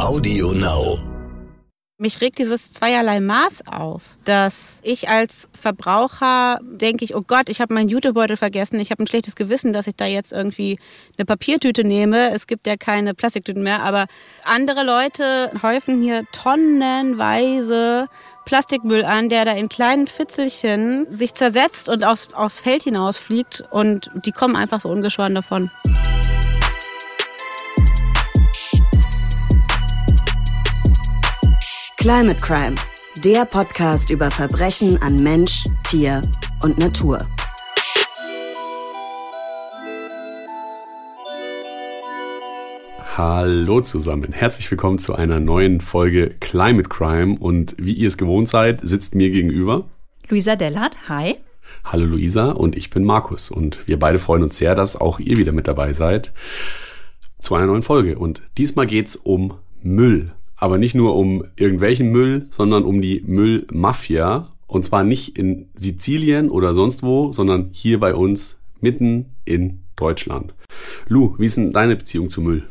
Audio Now. Mich regt dieses zweierlei Maß auf, dass ich als Verbraucher denke ich, oh Gott, ich habe meinen Jutebeutel vergessen, ich habe ein schlechtes Gewissen, dass ich da jetzt irgendwie eine Papiertüte nehme. Es gibt ja keine Plastiktüten mehr, aber andere Leute häufen hier tonnenweise Plastikmüll an, der da in kleinen Fitzelchen sich zersetzt und aufs, aufs Feld hinausfliegt und die kommen einfach so ungeschoren davon. Climate Crime, der Podcast über Verbrechen an Mensch, Tier und Natur. Hallo zusammen, herzlich willkommen zu einer neuen Folge Climate Crime. Und wie ihr es gewohnt seid, sitzt mir gegenüber Luisa Dellert, hi. Hallo Luisa und ich bin Markus. Und wir beide freuen uns sehr, dass auch ihr wieder mit dabei seid zu einer neuen Folge. Und diesmal geht's um Müll aber nicht nur um irgendwelchen Müll, sondern um die Müllmafia. Und zwar nicht in Sizilien oder sonst wo, sondern hier bei uns mitten in Deutschland. Lu, wie ist denn deine Beziehung zu Müll?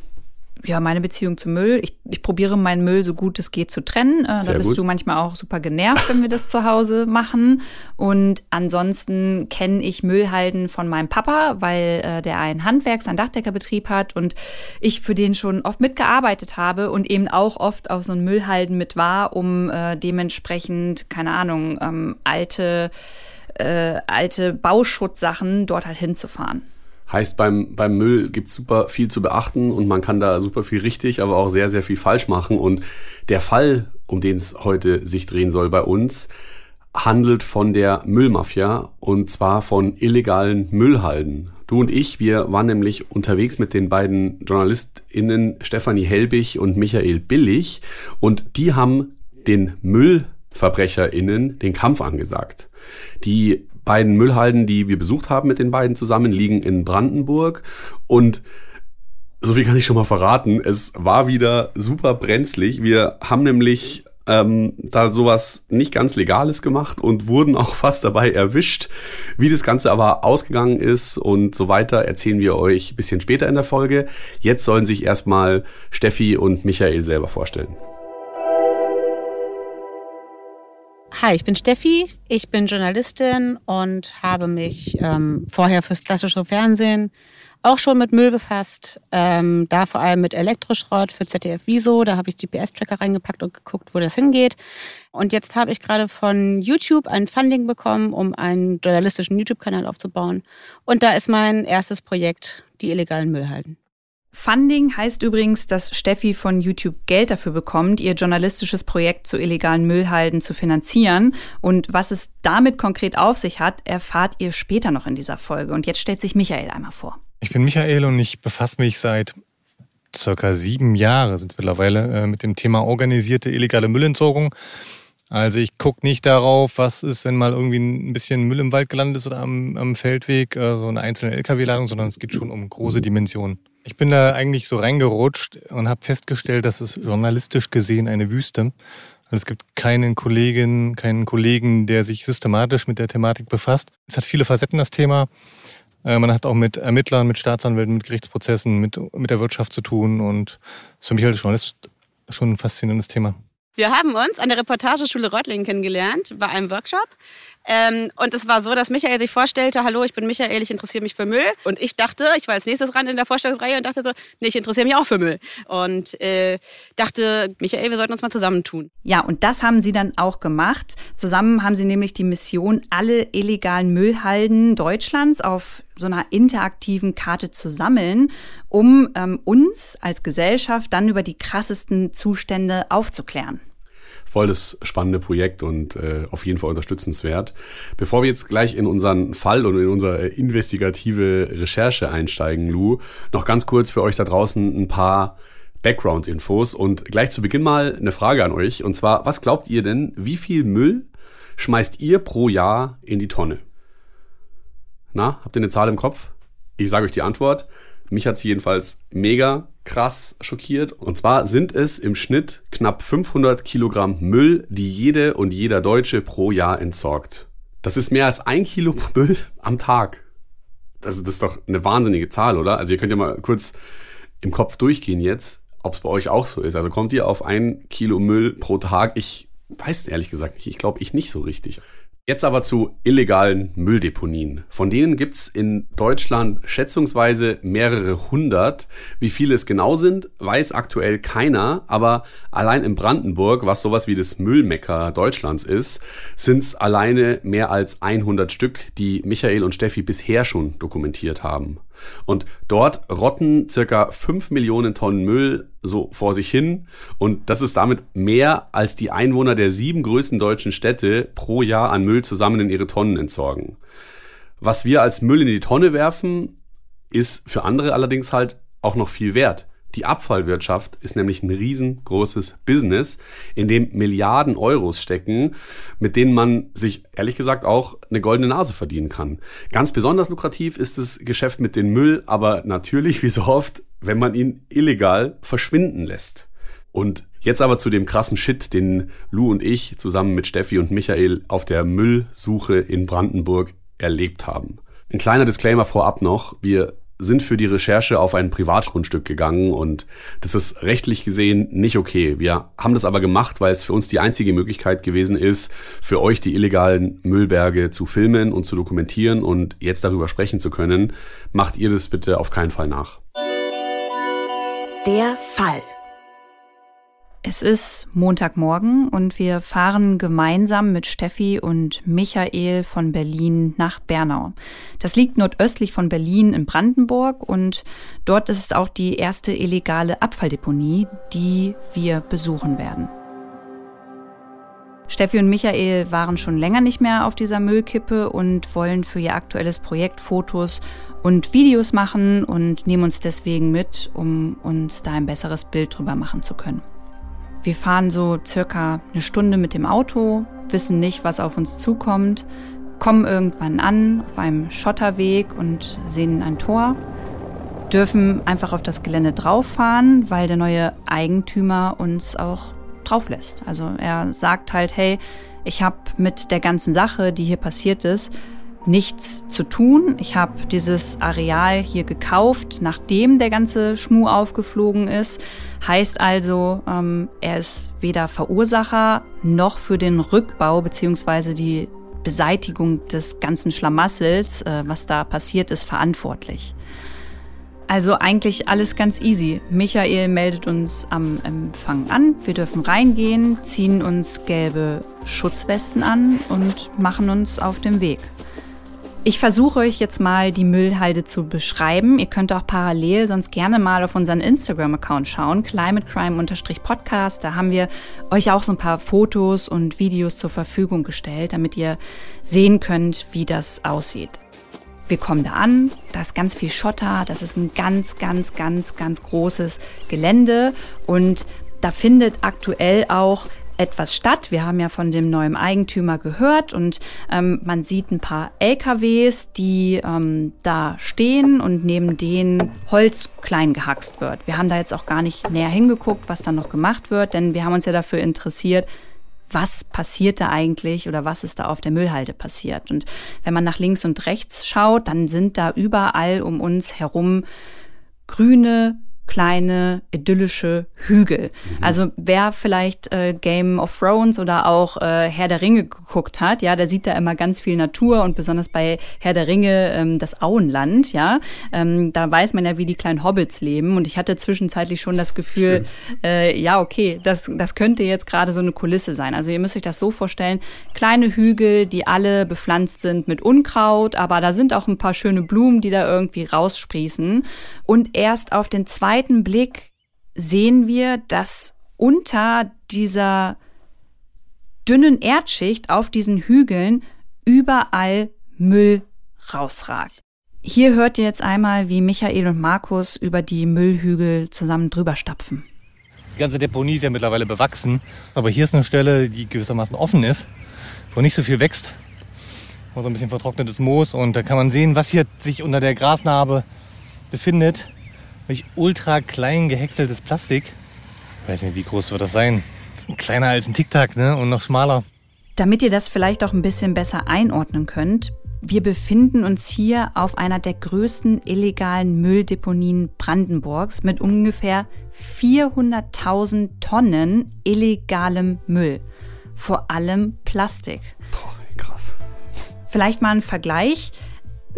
Ja, meine Beziehung zum Müll. Ich, ich probiere meinen Müll so gut es geht zu trennen. Äh, da bist gut. du manchmal auch super genervt, wenn wir das zu Hause machen. Und ansonsten kenne ich Müllhalden von meinem Papa, weil äh, der ein Handwerks-, ein Dachdeckerbetrieb hat und ich für den schon oft mitgearbeitet habe und eben auch oft auf so einen Müllhalden mit war, um äh, dementsprechend, keine Ahnung, ähm, alte, äh, alte Bauschutzsachen dort halt hinzufahren. Heißt, beim, beim Müll gibt super viel zu beachten und man kann da super viel richtig, aber auch sehr, sehr viel falsch machen. Und der Fall, um den es heute sich drehen soll bei uns, handelt von der Müllmafia und zwar von illegalen Müllhalden. Du und ich, wir waren nämlich unterwegs mit den beiden JournalistInnen Stefanie Helbig und Michael Billig und die haben den MüllverbrecherInnen den Kampf angesagt. Die beiden Müllhalden, die wir besucht haben mit den beiden zusammen, liegen in Brandenburg und so viel kann ich schon mal verraten. Es war wieder super brenzlig. Wir haben nämlich ähm, da sowas nicht ganz Legales gemacht und wurden auch fast dabei erwischt. Wie das Ganze aber ausgegangen ist und so weiter, erzählen wir euch ein bisschen später in der Folge. Jetzt sollen sich erstmal Steffi und Michael selber vorstellen. Hi, ich bin Steffi, ich bin Journalistin und habe mich ähm, vorher fürs klassische Fernsehen auch schon mit Müll befasst. Ähm, da vor allem mit Elektroschrott für ZDF Wieso. Da habe ich GPS-Tracker reingepackt und geguckt, wo das hingeht. Und jetzt habe ich gerade von YouTube ein Funding bekommen, um einen journalistischen YouTube-Kanal aufzubauen. Und da ist mein erstes Projekt die illegalen Müllhalden. Funding heißt übrigens, dass Steffi von YouTube Geld dafür bekommt, ihr journalistisches Projekt zu illegalen Müllhalden zu finanzieren. Und was es damit konkret auf sich hat, erfahrt ihr später noch in dieser Folge. Und jetzt stellt sich Michael einmal vor. Ich bin Michael und ich befasse mich seit circa sieben Jahren sind mittlerweile äh, mit dem Thema organisierte illegale Müllentsorgung. Also ich gucke nicht darauf, was ist, wenn mal irgendwie ein bisschen Müll im Wald gelandet ist oder am, am Feldweg, so also eine einzelne LKW-Ladung, sondern es geht schon um große Dimensionen. Ich bin da eigentlich so reingerutscht und habe festgestellt, dass es journalistisch gesehen eine Wüste. Also es gibt keinen Kollegin, keinen Kollegen, der sich systematisch mit der Thematik befasst. Es hat viele Facetten, das Thema. Äh, man hat auch mit Ermittlern, mit Staatsanwälten, mit Gerichtsprozessen, mit, mit der Wirtschaft zu tun. Und ist für mich als Journalist schon ein faszinierendes Thema. Wir haben uns an der Reportageschule Reutlingen kennengelernt bei einem Workshop. Ähm, und es war so, dass Michael sich vorstellte, hallo, ich bin Michael, ich interessiere mich für Müll. Und ich dachte, ich war als nächstes ran in der Vorstellungsreihe und dachte so, nee, ich interessiere mich auch für Müll. Und äh, dachte, Michael, wir sollten uns mal zusammentun. Ja, und das haben sie dann auch gemacht. Zusammen haben sie nämlich die Mission, alle illegalen Müllhalden Deutschlands auf so einer interaktiven Karte zu sammeln, um ähm, uns als Gesellschaft dann über die krassesten Zustände aufzuklären voll das spannende Projekt und äh, auf jeden Fall unterstützenswert. Bevor wir jetzt gleich in unseren Fall und in unsere investigative Recherche einsteigen, Lou, noch ganz kurz für euch da draußen ein paar Background-Infos und gleich zu Beginn mal eine Frage an euch. Und zwar, was glaubt ihr denn, wie viel Müll schmeißt ihr pro Jahr in die Tonne? Na, habt ihr eine Zahl im Kopf? Ich sage euch die Antwort. Mich hat sie jedenfalls mega krass schockiert. Und zwar sind es im Schnitt knapp 500 Kilogramm Müll, die jede und jeder Deutsche pro Jahr entsorgt. Das ist mehr als ein Kilo Müll am Tag. Das, das ist doch eine wahnsinnige Zahl, oder? Also ihr könnt ja mal kurz im Kopf durchgehen jetzt. ob es bei euch auch so ist. Also kommt ihr auf ein Kilo Müll pro Tag? Ich weiß ehrlich gesagt nicht. Ich glaube, ich nicht so richtig. Jetzt aber zu illegalen Mülldeponien. Von denen gibt's in Deutschland schätzungsweise mehrere hundert. Wie viele es genau sind, weiß aktuell keiner. Aber allein in Brandenburg, was sowas wie das Müllmecker Deutschlands ist, sind's alleine mehr als 100 Stück, die Michael und Steffi bisher schon dokumentiert haben. Und dort rotten circa 5 Millionen Tonnen Müll so vor sich hin. Und das ist damit mehr als die Einwohner der sieben größten deutschen Städte pro Jahr an Müll zusammen in ihre Tonnen entsorgen. Was wir als Müll in die Tonne werfen, ist für andere allerdings halt auch noch viel wert. Die Abfallwirtschaft ist nämlich ein riesengroßes Business, in dem Milliarden Euros stecken, mit denen man sich ehrlich gesagt auch eine goldene Nase verdienen kann. Ganz besonders lukrativ ist das Geschäft mit dem Müll, aber natürlich, wie so oft, wenn man ihn illegal verschwinden lässt. Und jetzt aber zu dem krassen Shit, den Lou und ich zusammen mit Steffi und Michael auf der Müllsuche in Brandenburg erlebt haben. Ein kleiner Disclaimer vorab noch. Wir sind für die Recherche auf ein Privatgrundstück gegangen und das ist rechtlich gesehen nicht okay. Wir haben das aber gemacht, weil es für uns die einzige Möglichkeit gewesen ist, für euch die illegalen Müllberge zu filmen und zu dokumentieren und jetzt darüber sprechen zu können. Macht ihr das bitte auf keinen Fall nach. Der Fall. Es ist Montagmorgen und wir fahren gemeinsam mit Steffi und Michael von Berlin nach Bernau. Das liegt nordöstlich von Berlin in Brandenburg und dort ist es auch die erste illegale Abfalldeponie, die wir besuchen werden. Steffi und Michael waren schon länger nicht mehr auf dieser Müllkippe und wollen für ihr aktuelles Projekt Fotos und Videos machen und nehmen uns deswegen mit, um uns da ein besseres Bild drüber machen zu können. Wir fahren so circa eine Stunde mit dem Auto, wissen nicht, was auf uns zukommt, kommen irgendwann an auf einem Schotterweg und sehen ein Tor, dürfen einfach auf das Gelände drauffahren, weil der neue Eigentümer uns auch drauf lässt. Also er sagt halt, hey, ich habe mit der ganzen Sache, die hier passiert ist, nichts zu tun. Ich habe dieses Areal hier gekauft, nachdem der ganze Schmuh aufgeflogen ist. Heißt also, ähm, er ist weder Verursacher noch für den Rückbau beziehungsweise die Beseitigung des ganzen Schlamassels, äh, was da passiert ist, verantwortlich. Also eigentlich alles ganz easy. Michael meldet uns am Empfang an. Wir dürfen reingehen, ziehen uns gelbe Schutzwesten an und machen uns auf den Weg. Ich versuche euch jetzt mal die Müllhalde zu beschreiben. Ihr könnt auch parallel sonst gerne mal auf unseren Instagram-Account schauen, climatecrime-podcast. Da haben wir euch auch so ein paar Fotos und Videos zur Verfügung gestellt, damit ihr sehen könnt, wie das aussieht. Wir kommen da an, da ist ganz viel Schotter, das ist ein ganz, ganz, ganz, ganz großes Gelände und da findet aktuell auch etwas statt. Wir haben ja von dem neuen Eigentümer gehört und ähm, man sieht ein paar LKWs, die ähm, da stehen und neben denen Holz klein gehackst wird. Wir haben da jetzt auch gar nicht näher hingeguckt, was da noch gemacht wird, denn wir haben uns ja dafür interessiert, was passiert da eigentlich oder was ist da auf der Müllhalde passiert. Und wenn man nach links und rechts schaut, dann sind da überall um uns herum grüne kleine idyllische Hügel. Mhm. Also wer vielleicht äh, Game of Thrones oder auch äh, Herr der Ringe geguckt hat, ja, der sieht da immer ganz viel Natur und besonders bei Herr der Ringe ähm, das Auenland, ja, ähm, da weiß man ja, wie die kleinen Hobbits leben und ich hatte zwischenzeitlich schon das Gefühl, äh, ja, okay, das, das könnte jetzt gerade so eine Kulisse sein. Also ihr müsst euch das so vorstellen, kleine Hügel, die alle bepflanzt sind mit Unkraut, aber da sind auch ein paar schöne Blumen, die da irgendwie raussprießen und erst auf den zweiten zweiten Blick sehen wir, dass unter dieser dünnen Erdschicht auf diesen Hügeln überall Müll rausragt. Hier hört ihr jetzt einmal, wie Michael und Markus über die Müllhügel zusammen drüber stapfen. Die ganze Deponie ist ja mittlerweile bewachsen, aber hier ist eine Stelle, die gewissermaßen offen ist, wo nicht so viel wächst. Wo so ein bisschen vertrocknetes Moos und da kann man sehen, was hier sich unter der Grasnarbe befindet wirklich ultra klein gehäckseltes Plastik. Ich weiß nicht, wie groß wird das sein? Kleiner als ein Tic-Tac, ne? Und noch schmaler. Damit ihr das vielleicht auch ein bisschen besser einordnen könnt, Wir befinden uns hier auf einer der größten illegalen Mülldeponien Brandenburgs mit ungefähr 400.000 Tonnen illegalem Müll. Vor allem Plastik. Boah, krass. Vielleicht mal ein Vergleich.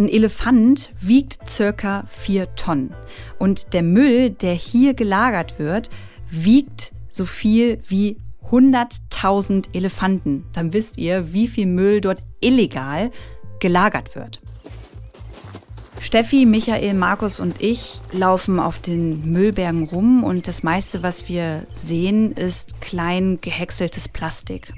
Ein Elefant wiegt circa vier Tonnen. Und der Müll, der hier gelagert wird, wiegt so viel wie 100.000 Elefanten. Dann wisst ihr, wie viel Müll dort illegal gelagert wird. Steffi, Michael, Markus und ich laufen auf den Müllbergen rum und das meiste, was wir sehen, ist klein gehäckseltes Plastik.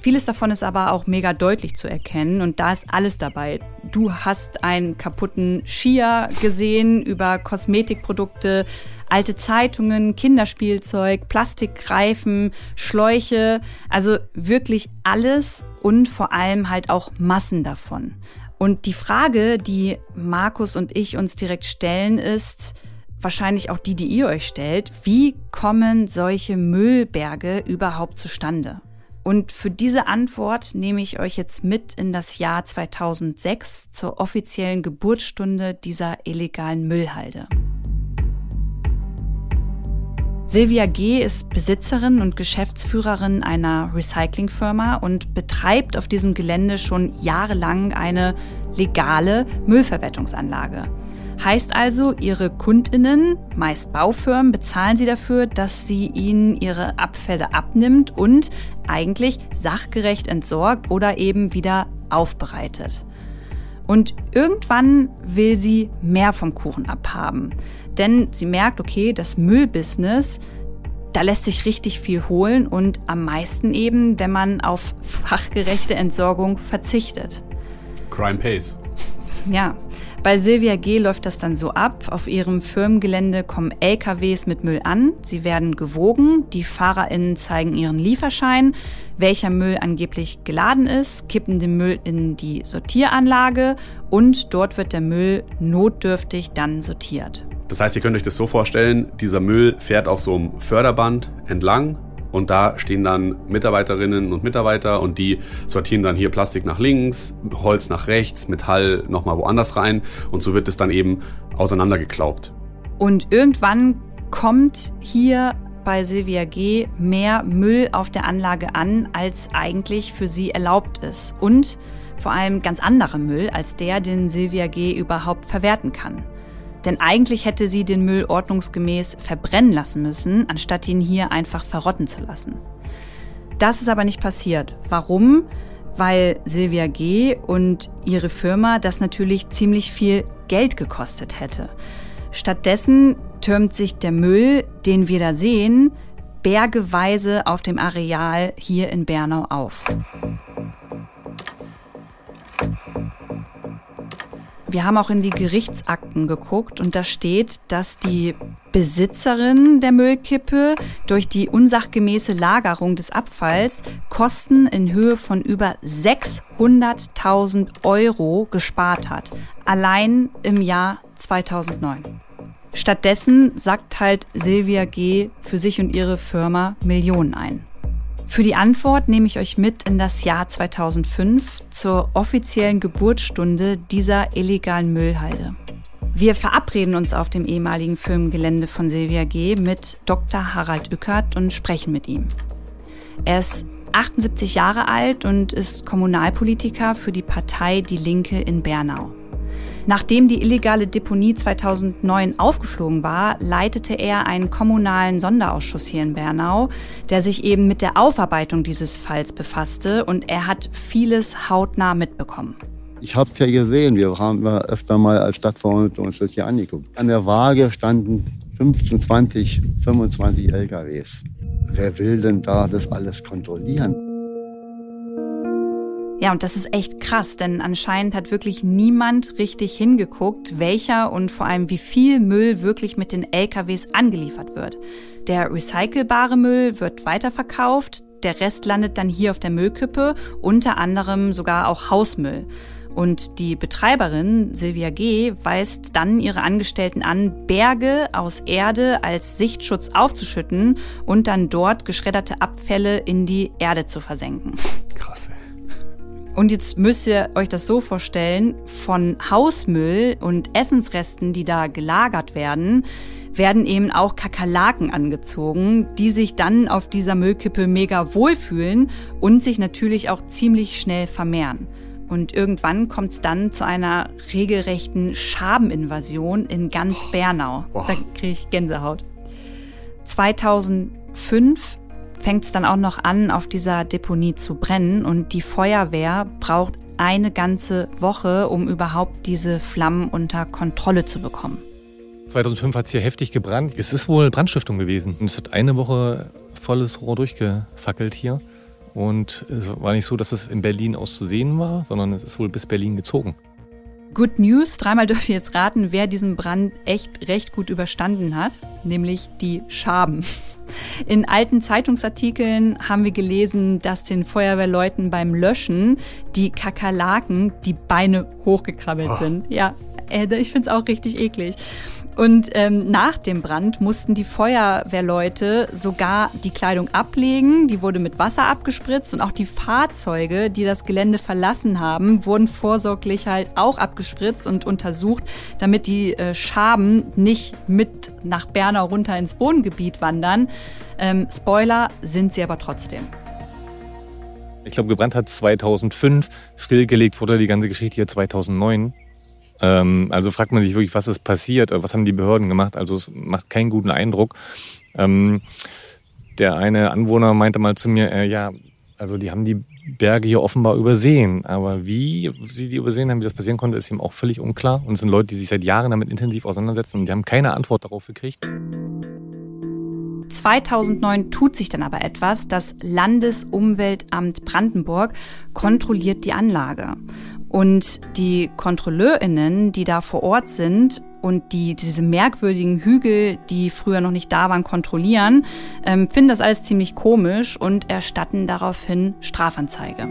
Vieles davon ist aber auch mega deutlich zu erkennen und da ist alles dabei. Du hast einen kaputten Skier gesehen über Kosmetikprodukte, alte Zeitungen, Kinderspielzeug, Plastikreifen, Schläuche, also wirklich alles und vor allem halt auch Massen davon. Und die Frage, die Markus und ich uns direkt stellen, ist wahrscheinlich auch die, die ihr euch stellt, wie kommen solche Müllberge überhaupt zustande? Und für diese Antwort nehme ich euch jetzt mit in das Jahr 2006 zur offiziellen Geburtsstunde dieser illegalen Müllhalde. Silvia G. ist Besitzerin und Geschäftsführerin einer Recyclingfirma und betreibt auf diesem Gelände schon jahrelang eine legale Müllverwertungsanlage. Heißt also, ihre Kundinnen, meist Baufirmen, bezahlen sie dafür, dass sie ihnen ihre Abfälle abnimmt und eigentlich sachgerecht entsorgt oder eben wieder aufbereitet. Und irgendwann will sie mehr vom Kuchen abhaben. Denn sie merkt, okay, das Müllbusiness, da lässt sich richtig viel holen und am meisten eben, wenn man auf fachgerechte Entsorgung verzichtet. Crime pays. Ja, bei Silvia G. läuft das dann so ab. Auf ihrem Firmengelände kommen LKWs mit Müll an. Sie werden gewogen. Die FahrerInnen zeigen ihren Lieferschein, welcher Müll angeblich geladen ist, kippen den Müll in die Sortieranlage und dort wird der Müll notdürftig dann sortiert. Das heißt, ihr könnt euch das so vorstellen, dieser Müll fährt auf so einem Förderband entlang und da stehen dann Mitarbeiterinnen und Mitarbeiter und die sortieren dann hier Plastik nach links, Holz nach rechts, Metall nochmal woanders rein und so wird es dann eben auseinandergeklaubt. Und irgendwann kommt hier bei Silvia G. mehr Müll auf der Anlage an, als eigentlich für sie erlaubt ist. Und vor allem ganz anderer Müll als der, den Silvia G. überhaupt verwerten kann. Denn eigentlich hätte sie den Müll ordnungsgemäß verbrennen lassen müssen, anstatt ihn hier einfach verrotten zu lassen. Das ist aber nicht passiert. Warum? Weil Silvia G. und ihre Firma das natürlich ziemlich viel Geld gekostet hätte. Stattdessen türmt sich der Müll, den wir da sehen, bergeweise auf dem Areal hier in Bernau auf. Wir haben auch in die Gerichtsakten geguckt und da steht, dass die Besitzerin der Müllkippe durch die unsachgemäße Lagerung des Abfalls Kosten in Höhe von über 600.000 Euro gespart hat. Allein im Jahr 2009. Stattdessen sagt halt Silvia G. für sich und ihre Firma Millionen ein. Für die Antwort nehme ich euch mit in das Jahr 2005 zur offiziellen Geburtsstunde dieser illegalen Müllhalde. Wir verabreden uns auf dem ehemaligen Firmengelände von Silvia G. mit Dr. Harald Ückert und sprechen mit ihm. Er ist 78 Jahre alt und ist Kommunalpolitiker für die Partei Die Linke in Bernau. Nachdem die illegale Deponie 2009 aufgeflogen war, leitete er einen kommunalen Sonderausschuss hier in Bernau, der sich eben mit der Aufarbeitung dieses Falls befasste und er hat vieles hautnah mitbekommen. Ich habe es ja gesehen, wir haben ja öfter mal als Stadtverordnete uns das hier angeguckt. An der Waage standen 15, 20, 25 LKWs. Wer will denn da das alles kontrollieren? Ja, und das ist echt krass, denn anscheinend hat wirklich niemand richtig hingeguckt, welcher und vor allem wie viel Müll wirklich mit den LKWs angeliefert wird. Der recycelbare Müll wird weiterverkauft, der Rest landet dann hier auf der Müllkippe, unter anderem sogar auch Hausmüll. Und die Betreiberin Silvia G. weist dann ihre Angestellten an, Berge aus Erde als Sichtschutz aufzuschütten und dann dort geschredderte Abfälle in die Erde zu versenken. Krass. Und jetzt müsst ihr euch das so vorstellen, von Hausmüll und Essensresten, die da gelagert werden, werden eben auch Kakerlaken angezogen, die sich dann auf dieser Müllkippe mega wohlfühlen und sich natürlich auch ziemlich schnell vermehren. Und irgendwann kommt es dann zu einer regelrechten Schabeninvasion in ganz Bernau. Da kriege ich Gänsehaut. 2005 fängt es dann auch noch an, auf dieser Deponie zu brennen und die Feuerwehr braucht eine ganze Woche, um überhaupt diese Flammen unter Kontrolle zu bekommen. 2005 hat es hier heftig gebrannt. Es ist wohl Brandstiftung gewesen. Und es hat eine Woche volles Rohr durchgefackelt hier. Und es war nicht so, dass es in Berlin aus zu sehen war, sondern es ist wohl bis Berlin gezogen. Good News, dreimal dürft ihr jetzt raten, wer diesen Brand echt recht gut überstanden hat, nämlich die Schaben. In alten Zeitungsartikeln haben wir gelesen, dass den Feuerwehrleuten beim Löschen die Kakerlaken die Beine hochgekrabbelt oh. sind. Ja, äh, ich finde es auch richtig eklig. Und ähm, nach dem Brand mussten die Feuerwehrleute sogar die Kleidung ablegen. Die wurde mit Wasser abgespritzt und auch die Fahrzeuge, die das Gelände verlassen haben, wurden vorsorglich halt auch abgespritzt und untersucht, damit die äh, Schaben nicht mit nach Bernau runter ins Wohngebiet wandern. Ähm, Spoiler sind sie aber trotzdem. Ich glaube, gebrannt hat 2005, stillgelegt wurde die ganze Geschichte hier 2009. Ähm, also fragt man sich wirklich, was ist passiert, was haben die Behörden gemacht. Also es macht keinen guten Eindruck. Ähm, der eine Anwohner meinte mal zu mir, äh, ja, also die haben die Berge hier offenbar übersehen. Aber wie sie die übersehen haben, wie das passieren konnte, ist ihm auch völlig unklar. Und es sind Leute, die sich seit Jahren damit intensiv auseinandersetzen und die haben keine Antwort darauf gekriegt. 2009 tut sich dann aber etwas. Das Landesumweltamt Brandenburg kontrolliert die Anlage. Und die KontrolleurInnen, die da vor Ort sind und die diese merkwürdigen Hügel, die früher noch nicht da waren, kontrollieren, ähm, finden das alles ziemlich komisch und erstatten daraufhin Strafanzeige.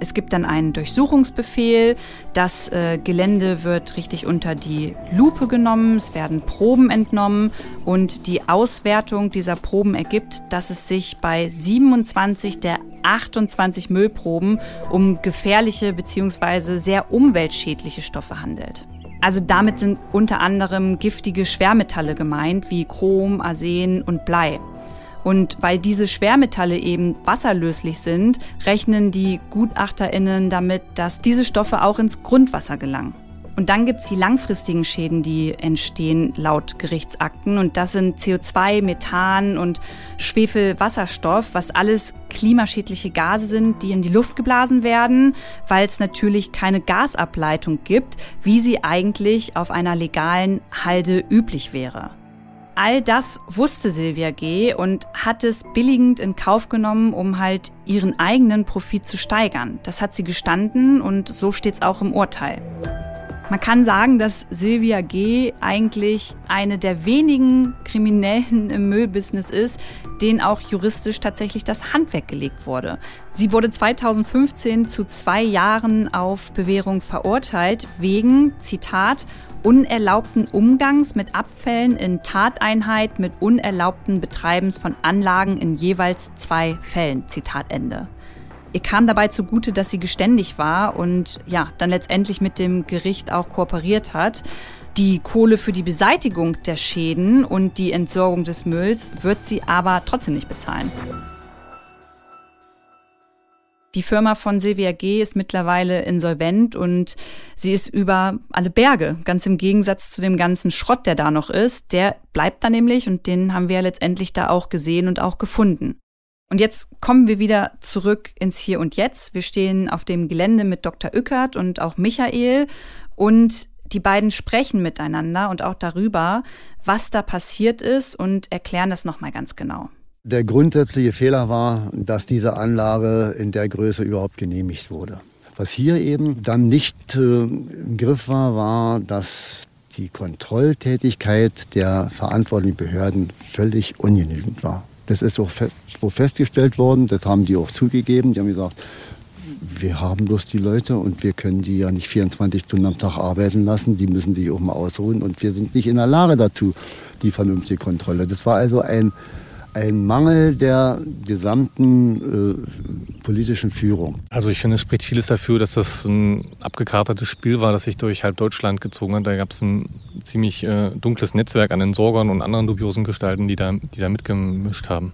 Es gibt dann einen Durchsuchungsbefehl. Das äh, Gelände wird richtig unter die Lupe genommen. Es werden Proben entnommen. Und die Auswertung dieser Proben ergibt, dass es sich bei 27 der 28 Müllproben um gefährliche bzw. sehr umweltschädliche Stoffe handelt. Also damit sind unter anderem giftige Schwermetalle gemeint, wie Chrom, Arsen und Blei. Und weil diese Schwermetalle eben wasserlöslich sind, rechnen die Gutachterinnen damit, dass diese Stoffe auch ins Grundwasser gelangen. Und dann gibt's die langfristigen Schäden, die entstehen laut Gerichtsakten. Und das sind CO2, Methan und Schwefelwasserstoff, was alles klimaschädliche Gase sind, die in die Luft geblasen werden, weil es natürlich keine Gasableitung gibt, wie sie eigentlich auf einer legalen Halde üblich wäre. All das wusste Silvia G. und hat es billigend in Kauf genommen, um halt ihren eigenen Profit zu steigern. Das hat sie gestanden und so steht's auch im Urteil. Man kann sagen, dass Silvia G. eigentlich eine der wenigen Kriminellen im Müllbusiness ist, denen auch juristisch tatsächlich das Handwerk gelegt wurde. Sie wurde 2015 zu zwei Jahren auf Bewährung verurteilt wegen, Zitat, unerlaubten Umgangs mit Abfällen in Tateinheit mit unerlaubten Betreibens von Anlagen in jeweils zwei Fällen. Zitat Ende. Ihr kam dabei zugute, dass sie geständig war und ja, dann letztendlich mit dem Gericht auch kooperiert hat. Die Kohle für die Beseitigung der Schäden und die Entsorgung des Mülls wird sie aber trotzdem nicht bezahlen. Die Firma von Silvia G. ist mittlerweile insolvent und sie ist über alle Berge. Ganz im Gegensatz zu dem ganzen Schrott, der da noch ist. Der bleibt da nämlich und den haben wir ja letztendlich da auch gesehen und auch gefunden. Und jetzt kommen wir wieder zurück ins Hier und Jetzt. Wir stehen auf dem Gelände mit Dr. Ückert und auch Michael und die beiden sprechen miteinander und auch darüber, was da passiert ist und erklären das nochmal ganz genau. Der grundsätzliche Fehler war, dass diese Anlage in der Größe überhaupt genehmigt wurde. Was hier eben dann nicht äh, im Griff war, war, dass die Kontrolltätigkeit der verantwortlichen Behörden völlig ungenügend war. Das ist so festgestellt worden, das haben die auch zugegeben. Die haben gesagt, wir haben bloß die Leute und wir können die ja nicht 24 Stunden am Tag arbeiten lassen. Die müssen sich auch mal ausruhen und wir sind nicht in der Lage dazu, die vernünftige Kontrolle. Das war also ein ein Mangel der gesamten äh, politischen Führung. Also ich finde, es spricht vieles dafür, dass das ein abgekartetes Spiel war, das sich durch halb Deutschland gezogen hat. Da gab es ein ziemlich äh, dunkles Netzwerk an Entsorgern und anderen dubiosen Gestalten, die da, die da mitgemischt haben.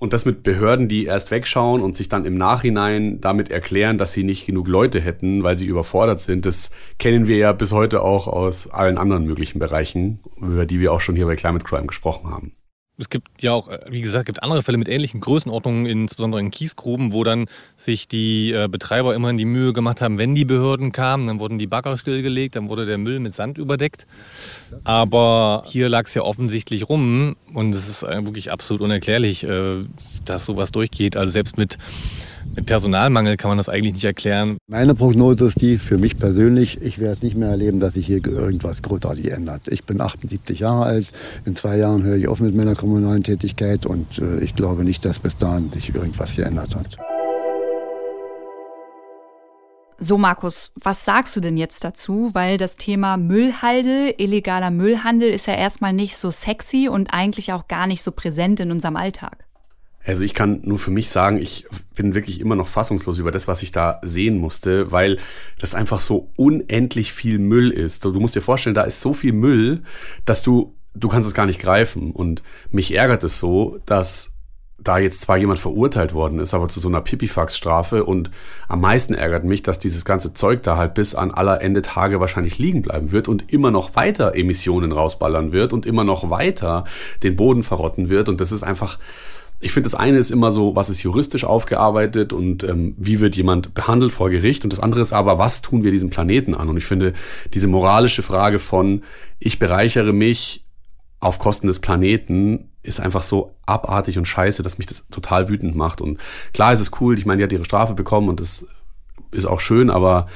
Und das mit Behörden, die erst wegschauen und sich dann im Nachhinein damit erklären, dass sie nicht genug Leute hätten, weil sie überfordert sind, das kennen wir ja bis heute auch aus allen anderen möglichen Bereichen, über die wir auch schon hier bei Climate Crime gesprochen haben es gibt ja auch, äh, wie gesagt, gibt andere Fälle mit ähnlichen Größenordnungen, insbesondere in Kiesgruben, wo dann sich die äh, Betreiber immerhin die Mühe gemacht haben, wenn die Behörden kamen, dann wurden die Bagger stillgelegt, dann wurde der Müll mit Sand überdeckt. Aber hier lag es ja offensichtlich rum und es ist äh, wirklich absolut unerklärlich, dass sowas durchgeht. Also selbst mit mit Personalmangel kann man das eigentlich nicht erklären. Meine Prognose ist die, für mich persönlich, ich werde nicht mehr erleben, dass sich hier irgendwas großartig ändert. Ich bin 78 Jahre alt, in zwei Jahren höre ich auf mit meiner kommunalen Tätigkeit und äh, ich glaube nicht, dass bis dahin sich irgendwas geändert hat. So, Markus, was sagst du denn jetzt dazu? Weil das Thema Müllhalde, illegaler Müllhandel ist ja erstmal nicht so sexy und eigentlich auch gar nicht so präsent in unserem Alltag. Also ich kann nur für mich sagen, ich bin wirklich immer noch fassungslos über das, was ich da sehen musste, weil das einfach so unendlich viel Müll ist. Du musst dir vorstellen, da ist so viel Müll, dass du, du kannst es gar nicht greifen. Und mich ärgert es so, dass da jetzt zwar jemand verurteilt worden ist, aber zu so einer Pipifax-Strafe und am meisten ärgert mich, dass dieses ganze Zeug da halt bis an aller Ende Tage wahrscheinlich liegen bleiben wird und immer noch weiter Emissionen rausballern wird und immer noch weiter den Boden verrotten wird und das ist einfach, ich finde, das eine ist immer so, was ist juristisch aufgearbeitet und ähm, wie wird jemand behandelt vor Gericht. Und das andere ist aber, was tun wir diesem Planeten an? Und ich finde, diese moralische Frage von, ich bereichere mich auf Kosten des Planeten, ist einfach so abartig und scheiße, dass mich das total wütend macht. Und klar ist es cool, ich meine, die hat ihre Strafe bekommen und das ist auch schön, aber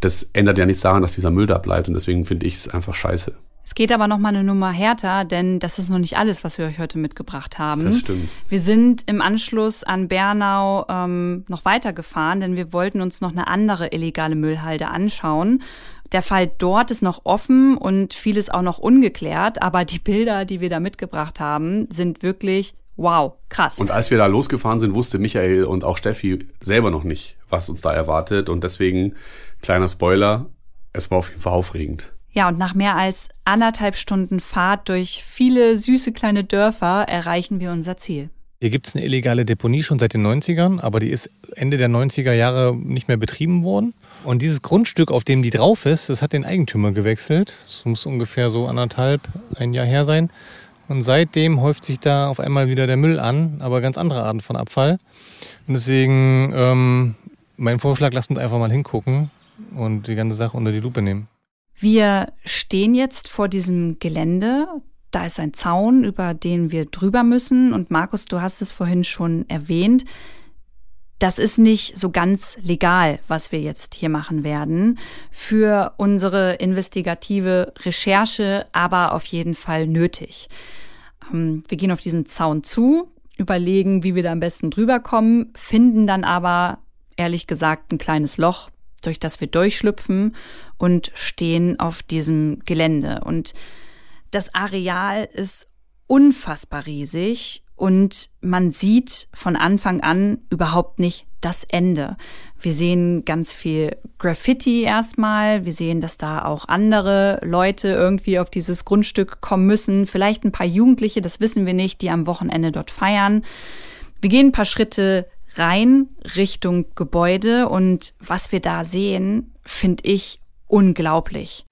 das ändert ja nichts daran, dass dieser Müll da bleibt. Und deswegen finde ich es einfach scheiße. Es geht aber noch mal eine Nummer härter, denn das ist noch nicht alles, was wir euch heute mitgebracht haben. Das stimmt. Wir sind im Anschluss an Bernau ähm, noch weitergefahren, denn wir wollten uns noch eine andere illegale Müllhalde anschauen. Der Fall dort ist noch offen und vieles auch noch ungeklärt, aber die Bilder, die wir da mitgebracht haben, sind wirklich wow, krass. Und als wir da losgefahren sind, wusste Michael und auch Steffi selber noch nicht, was uns da erwartet und deswegen kleiner Spoiler, es war auf jeden Fall aufregend. Ja, und nach mehr als anderthalb Stunden Fahrt durch viele süße kleine Dörfer erreichen wir unser Ziel. Hier gibt es eine illegale Deponie schon seit den 90ern, aber die ist Ende der 90er Jahre nicht mehr betrieben worden. Und dieses Grundstück, auf dem die drauf ist, das hat den Eigentümer gewechselt. Das muss ungefähr so anderthalb, ein Jahr her sein. Und seitdem häuft sich da auf einmal wieder der Müll an, aber ganz andere Arten von Abfall. Und deswegen ähm, mein Vorschlag, lasst uns einfach mal hingucken und die ganze Sache unter die Lupe nehmen. Wir stehen jetzt vor diesem Gelände. Da ist ein Zaun, über den wir drüber müssen. Und Markus, du hast es vorhin schon erwähnt. Das ist nicht so ganz legal, was wir jetzt hier machen werden. Für unsere investigative Recherche aber auf jeden Fall nötig. Ähm, wir gehen auf diesen Zaun zu, überlegen, wie wir da am besten drüber kommen, finden dann aber ehrlich gesagt ein kleines Loch, durch das wir durchschlüpfen und stehen auf diesem Gelände. Und das Areal ist unfassbar riesig und man sieht von Anfang an überhaupt nicht das Ende. Wir sehen ganz viel Graffiti erstmal. Wir sehen, dass da auch andere Leute irgendwie auf dieses Grundstück kommen müssen. Vielleicht ein paar Jugendliche, das wissen wir nicht, die am Wochenende dort feiern. Wir gehen ein paar Schritte rein Richtung Gebäude und was wir da sehen, finde ich unglaublich.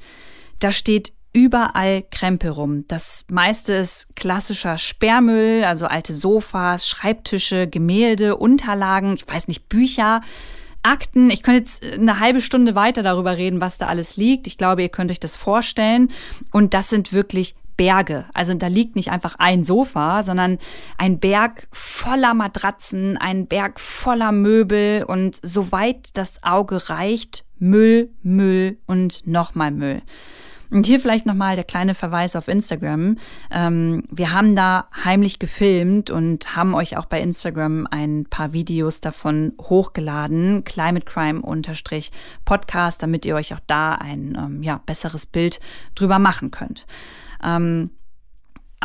Da steht überall Krempel rum. Das meiste ist klassischer Sperrmüll, also alte Sofas, Schreibtische, Gemälde, Unterlagen, ich weiß nicht, Bücher, Akten. Ich könnte jetzt eine halbe Stunde weiter darüber reden, was da alles liegt. Ich glaube, ihr könnt euch das vorstellen. Und das sind wirklich Berge. Also da liegt nicht einfach ein Sofa, sondern ein Berg voller Matratzen, ein Berg voller Möbel und soweit das Auge reicht, Müll, Müll und nochmal Müll. Und hier vielleicht nochmal der kleine Verweis auf Instagram. Ähm, wir haben da heimlich gefilmt und haben euch auch bei Instagram ein paar Videos davon hochgeladen. Climate Crime unterstrich Podcast, damit ihr euch auch da ein ähm, ja, besseres Bild drüber machen könnt. Ähm,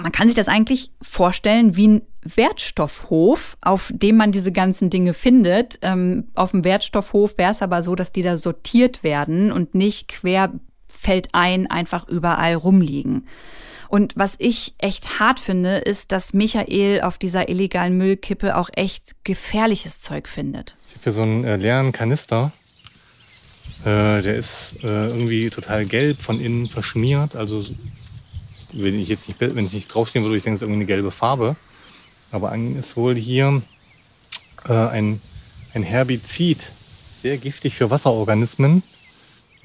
man kann sich das eigentlich vorstellen wie ein Wertstoffhof, auf dem man diese ganzen Dinge findet. Ähm, auf dem Wertstoffhof wäre es aber so, dass die da sortiert werden und nicht quer fällt ein einfach überall rumliegen. Und was ich echt hart finde, ist, dass Michael auf dieser illegalen Müllkippe auch echt gefährliches Zeug findet. Ich habe hier so einen äh, leeren Kanister. Äh, der ist äh, irgendwie total gelb von innen verschmiert. Also wenn ich jetzt nicht, wenn ich nicht draufstehen würde, würde ich denke, es ist irgendwie eine gelbe Farbe. Aber ist wohl hier äh, ein, ein Herbizid, sehr giftig für Wasserorganismen,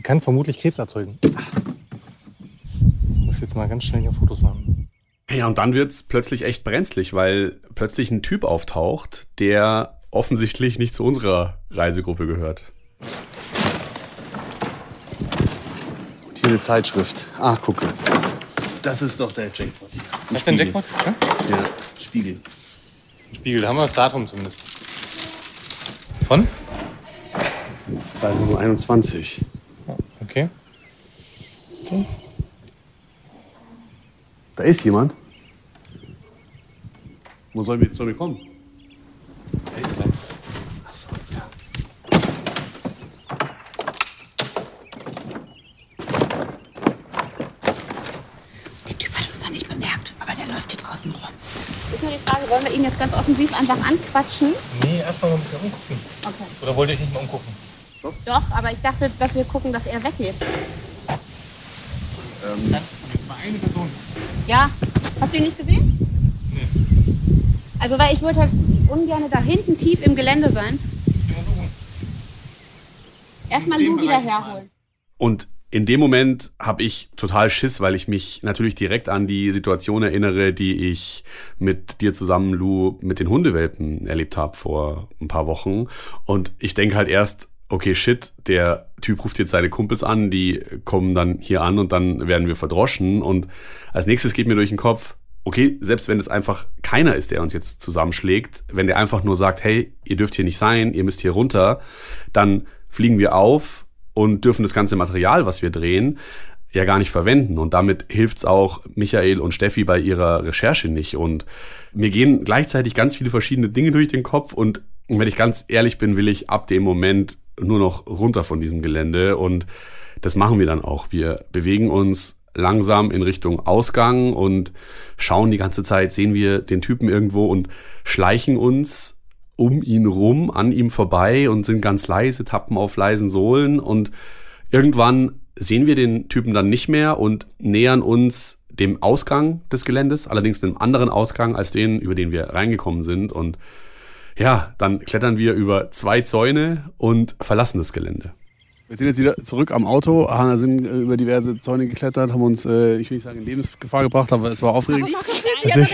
kann vermutlich Krebs erzeugen. Ich muss jetzt mal ganz schnell hier Fotos machen. Ja, und dann wird es plötzlich echt brenzlig, weil plötzlich ein Typ auftaucht, der offensichtlich nicht zu unserer Reisegruppe gehört. Und hier eine Zeitschrift. Ach, gucke. Das ist doch der Jackpot hier. Was ist denn Jackpot? Ja? ja, Spiegel. Spiegel, da haben wir das Datum zumindest. Von? 2021. Okay. okay. Da ist jemand. Wo sollen wir, sollen wir kommen? Wollen wir ihn jetzt ganz offensiv einfach anquatschen? Nee, erstmal mal ein bisschen umgucken. Okay. Oder wollt ihr nicht mal umgucken? Doch. Aber ich dachte, dass wir gucken, dass er weggeht. Ähm. Dann mal eine Person. Ja. Hast du ihn nicht gesehen? Nee. Also, weil ich wollte halt ungern da hinten tief im Gelände sein. Erstmal Lu wieder herholen. Und in dem Moment habe ich total Schiss, weil ich mich natürlich direkt an die Situation erinnere, die ich mit dir zusammen, Lou, mit den Hundewelpen erlebt habe vor ein paar Wochen. Und ich denke halt erst, okay, shit, der Typ ruft jetzt seine Kumpels an, die kommen dann hier an und dann werden wir verdroschen. Und als nächstes geht mir durch den Kopf, okay, selbst wenn es einfach keiner ist, der uns jetzt zusammenschlägt, wenn der einfach nur sagt, hey, ihr dürft hier nicht sein, ihr müsst hier runter, dann fliegen wir auf, und dürfen das ganze Material, was wir drehen, ja gar nicht verwenden. Und damit hilft's auch Michael und Steffi bei ihrer Recherche nicht. Und mir gehen gleichzeitig ganz viele verschiedene Dinge durch den Kopf. Und wenn ich ganz ehrlich bin, will ich ab dem Moment nur noch runter von diesem Gelände. Und das machen wir dann auch. Wir bewegen uns langsam in Richtung Ausgang und schauen die ganze Zeit, sehen wir den Typen irgendwo und schleichen uns um ihn rum, an ihm vorbei und sind ganz leise, tappen auf leisen Sohlen und irgendwann sehen wir den Typen dann nicht mehr und nähern uns dem Ausgang des Geländes, allerdings einem anderen Ausgang als den, über den wir reingekommen sind und ja, dann klettern wir über zwei Zäune und verlassen das Gelände. Wir sind jetzt wieder zurück am Auto, sind äh, über diverse Zäune geklettert, haben uns, äh, ich will nicht sagen, in Lebensgefahr gebracht, aber es war aufregend. Also ich,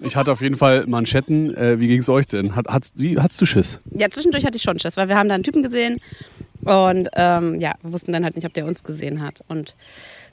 ich, hatte auf jeden Fall Manschetten. Äh, wie ging es euch denn? Hat, hat, wie, hattest du Schiss? Ja, zwischendurch hatte ich schon Schiss, weil wir haben da einen Typen gesehen und ähm, ja, wir wussten dann halt nicht, ob der uns gesehen hat. Und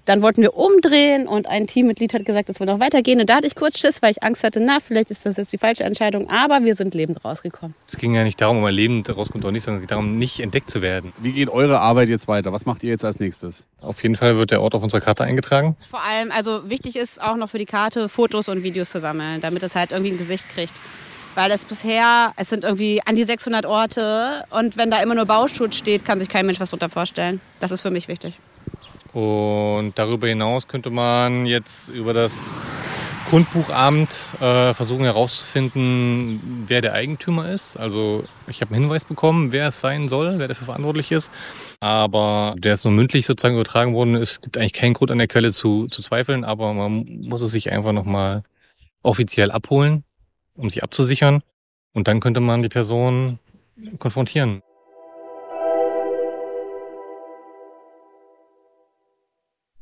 dann wollten wir umdrehen und ein Teammitglied hat gesagt, es wird noch weitergehen. Und da hatte ich kurz Schiss, weil ich Angst hatte, na, vielleicht ist das jetzt die falsche Entscheidung. Aber wir sind lebend rausgekommen. Es ging ja nicht darum, ob man lebend rauskommt oder nicht, sondern es ging darum, nicht entdeckt zu werden. Wie geht eure Arbeit jetzt weiter? Was macht ihr jetzt als nächstes? Auf jeden Fall wird der Ort auf unserer Karte eingetragen. Vor allem, also wichtig ist auch noch für die Karte Fotos und Videos zu sammeln, damit es halt irgendwie ein Gesicht kriegt weil es bisher, es sind irgendwie an die 600 Orte und wenn da immer nur Bauschutz steht, kann sich kein Mensch was darunter vorstellen. Das ist für mich wichtig. Und darüber hinaus könnte man jetzt über das Grundbuchamt äh, versuchen herauszufinden, wer der Eigentümer ist. Also ich habe einen Hinweis bekommen, wer es sein soll, wer dafür verantwortlich ist. Aber der ist nur mündlich sozusagen übertragen worden. Es gibt eigentlich keinen Grund an der Quelle zu, zu zweifeln, aber man muss es sich einfach nochmal offiziell abholen, um sich abzusichern. Und dann könnte man die Person konfrontieren.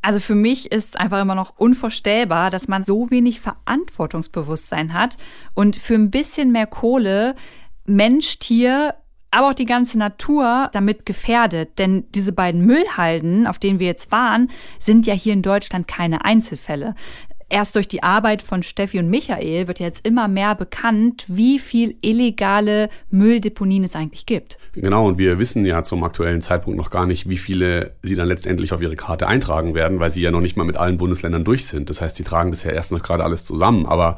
Also für mich ist es einfach immer noch unvorstellbar, dass man so wenig Verantwortungsbewusstsein hat und für ein bisschen mehr Kohle Mensch, Tier, aber auch die ganze Natur damit gefährdet. Denn diese beiden Müllhalden, auf denen wir jetzt waren, sind ja hier in Deutschland keine Einzelfälle. Erst durch die Arbeit von Steffi und Michael wird jetzt immer mehr bekannt, wie viel illegale Mülldeponien es eigentlich gibt. Genau, und wir wissen ja zum aktuellen Zeitpunkt noch gar nicht, wie viele sie dann letztendlich auf ihre Karte eintragen werden, weil sie ja noch nicht mal mit allen Bundesländern durch sind. Das heißt, sie tragen das ja erst noch gerade alles zusammen. Aber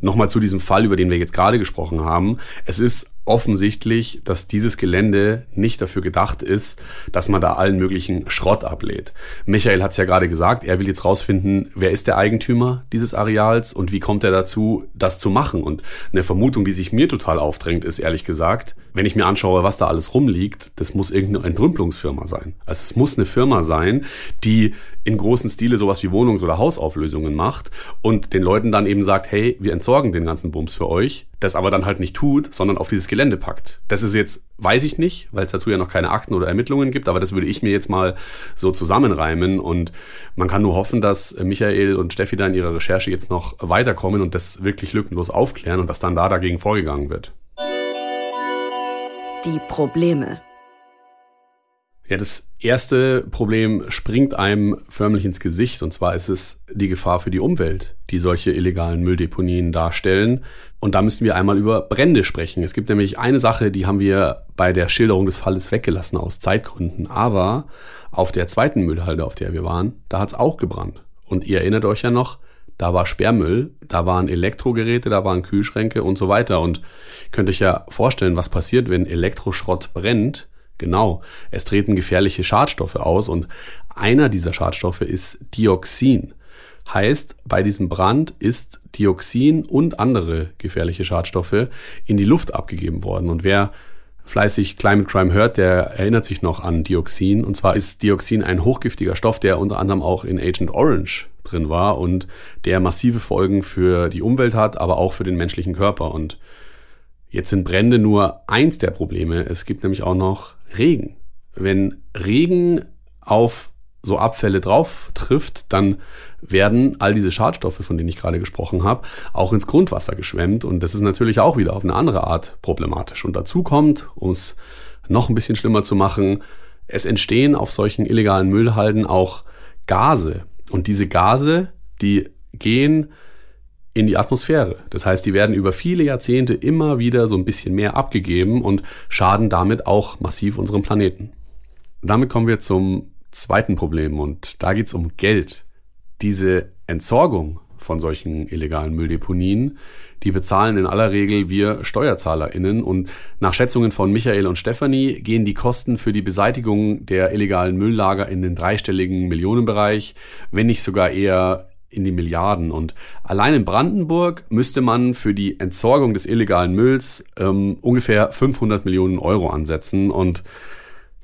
nochmal zu diesem Fall, über den wir jetzt gerade gesprochen haben. Es ist offensichtlich, dass dieses Gelände nicht dafür gedacht ist, dass man da allen möglichen Schrott ablädt. Michael hat es ja gerade gesagt, er will jetzt rausfinden, wer ist der Eigentümer dieses Areals und wie kommt er dazu, das zu machen. Und eine Vermutung, die sich mir total aufdrängt, ist ehrlich gesagt, wenn ich mir anschaue, was da alles rumliegt, das muss irgendeine Entrümpelungsfirma sein. Also es muss eine Firma sein, die in großen Stile sowas wie Wohnungs- oder Hausauflösungen macht und den Leuten dann eben sagt, hey, wir entsorgen den ganzen Bums für euch, das aber dann halt nicht tut, sondern auf dieses Gelände packt. Das ist jetzt, weiß ich nicht, weil es dazu ja noch keine Akten oder Ermittlungen gibt, aber das würde ich mir jetzt mal so zusammenreimen und man kann nur hoffen, dass Michael und Steffi da in ihrer Recherche jetzt noch weiterkommen und das wirklich lückenlos aufklären und dass dann da dagegen vorgegangen wird. Die Probleme. Ja, das erste Problem springt einem förmlich ins Gesicht und zwar ist es die Gefahr für die Umwelt, die solche illegalen Mülldeponien darstellen. Und da müssen wir einmal über Brände sprechen. Es gibt nämlich eine Sache, die haben wir bei der Schilderung des Falles weggelassen aus Zeitgründen. Aber auf der zweiten Müllhalde, auf der wir waren, da hat es auch gebrannt. Und ihr erinnert euch ja noch, da war Sperrmüll, da waren Elektrogeräte, da waren Kühlschränke und so weiter. Und könnt euch ja vorstellen, was passiert, wenn Elektroschrott brennt Genau, es treten gefährliche Schadstoffe aus und einer dieser Schadstoffe ist Dioxin. Heißt, bei diesem Brand ist Dioxin und andere gefährliche Schadstoffe in die Luft abgegeben worden. Und wer fleißig Climate Crime hört, der erinnert sich noch an Dioxin. Und zwar ist Dioxin ein hochgiftiger Stoff, der unter anderem auch in Agent Orange drin war und der massive Folgen für die Umwelt hat, aber auch für den menschlichen Körper. Und Jetzt sind Brände nur eins der Probleme. Es gibt nämlich auch noch Regen. Wenn Regen auf so Abfälle drauf trifft, dann werden all diese Schadstoffe, von denen ich gerade gesprochen habe, auch ins Grundwasser geschwemmt. Und das ist natürlich auch wieder auf eine andere Art problematisch. Und dazu kommt, um es noch ein bisschen schlimmer zu machen, es entstehen auf solchen illegalen Müllhalden auch Gase. Und diese Gase, die gehen in die Atmosphäre. Das heißt, die werden über viele Jahrzehnte immer wieder so ein bisschen mehr abgegeben und schaden damit auch massiv unserem Planeten. Damit kommen wir zum zweiten Problem und da geht es um Geld. Diese Entsorgung von solchen illegalen Mülldeponien, die bezahlen in aller Regel wir SteuerzahlerInnen und nach Schätzungen von Michael und Stefanie gehen die Kosten für die Beseitigung der illegalen Mülllager in den dreistelligen Millionenbereich, wenn nicht sogar eher in die Milliarden. Und allein in Brandenburg müsste man für die Entsorgung des illegalen Mülls ähm, ungefähr 500 Millionen Euro ansetzen. Und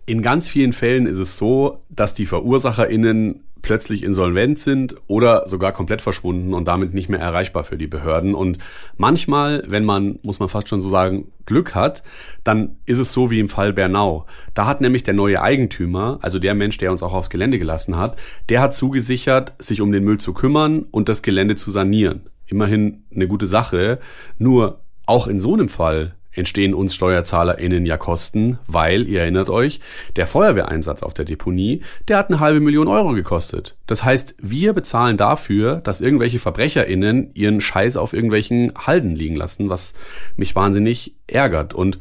in ganz vielen Fällen ist es so, dass die VerursacherInnen plötzlich insolvent sind oder sogar komplett verschwunden und damit nicht mehr erreichbar für die Behörden. Und manchmal, wenn man, muss man fast schon so sagen, Glück hat, dann ist es so wie im Fall Bernau. Da hat nämlich der neue Eigentümer, also der Mensch, der uns auch aufs Gelände gelassen hat, der hat zugesichert, sich um den Müll zu kümmern und das Gelände zu sanieren. Immerhin eine gute Sache. Nur auch in so einem Fall entstehen uns SteuerzahlerInnen ja Kosten, weil, ihr erinnert euch, der Feuerwehreinsatz auf der Deponie, der hat eine halbe Million Euro gekostet. Das heißt, wir bezahlen dafür, dass irgendwelche VerbrecherInnen ihren Scheiß auf irgendwelchen Halden liegen lassen, was mich wahnsinnig ärgert. Und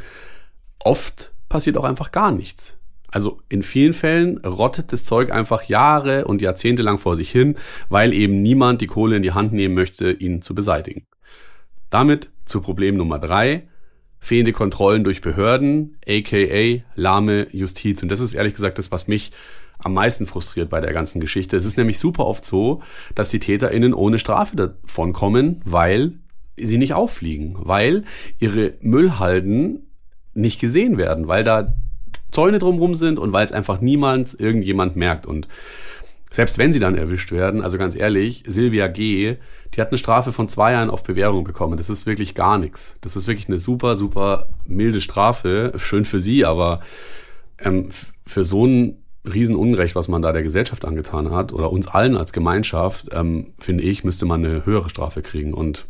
oft passiert auch einfach gar nichts. Also in vielen Fällen rottet das Zeug einfach Jahre und Jahrzehnte lang vor sich hin, weil eben niemand die Kohle in die Hand nehmen möchte, ihn zu beseitigen. Damit zu Problem Nummer drei fehlende Kontrollen durch Behörden, aka lahme Justiz. Und das ist ehrlich gesagt das, was mich am meisten frustriert bei der ganzen Geschichte. Es ist nämlich super oft so, dass die TäterInnen ohne Strafe davon kommen, weil sie nicht auffliegen, weil ihre Müllhalden nicht gesehen werden, weil da Zäune drumrum sind und weil es einfach niemand, irgendjemand merkt. Und selbst wenn sie dann erwischt werden, also ganz ehrlich, Silvia G., die hat eine Strafe von zwei Jahren auf Bewährung bekommen. Das ist wirklich gar nichts. Das ist wirklich eine super, super milde Strafe. Schön für sie, aber ähm, für so ein Riesenunrecht, was man da der Gesellschaft angetan hat, oder uns allen als Gemeinschaft, ähm, finde ich, müsste man eine höhere Strafe kriegen. Und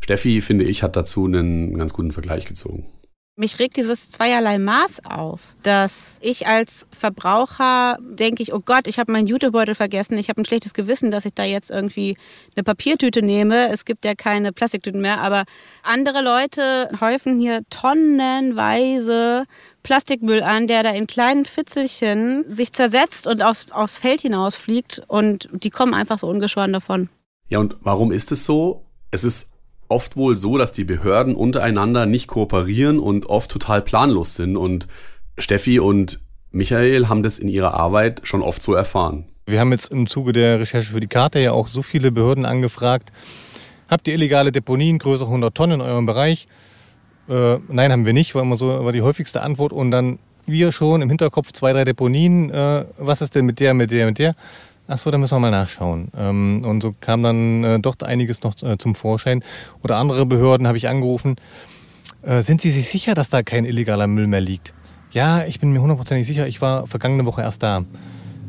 Steffi, finde ich, hat dazu einen ganz guten Vergleich gezogen. Mich regt dieses zweierlei Maß auf, dass ich als Verbraucher denke ich, oh Gott, ich habe meinen Jutebeutel vergessen, ich habe ein schlechtes Gewissen, dass ich da jetzt irgendwie eine Papiertüte nehme. Es gibt ja keine Plastiktüten mehr, aber andere Leute häufen hier tonnenweise Plastikmüll an, der da in kleinen Fitzelchen sich zersetzt und aufs, aufs Feld hinausfliegt und die kommen einfach so ungeschoren davon. Ja, und warum ist es so? Es ist oft wohl so, dass die Behörden untereinander nicht kooperieren und oft total planlos sind. Und Steffi und Michael haben das in ihrer Arbeit schon oft so erfahren. Wir haben jetzt im Zuge der Recherche für die Karte ja auch so viele Behörden angefragt. Habt ihr illegale Deponien größer 100 Tonnen in eurem Bereich? Äh, nein, haben wir nicht, war immer so war die häufigste Antwort. Und dann wir schon im Hinterkopf zwei, drei Deponien. Äh, was ist denn mit der, mit der, mit der? Ach so, da müssen wir mal nachschauen. Ähm, und so kam dann äh, doch einiges noch äh, zum Vorschein. Oder andere Behörden habe ich angerufen. Äh, sind Sie sich sicher, dass da kein illegaler Müll mehr liegt? Ja, ich bin mir hundertprozentig sicher. Ich war vergangene Woche erst da.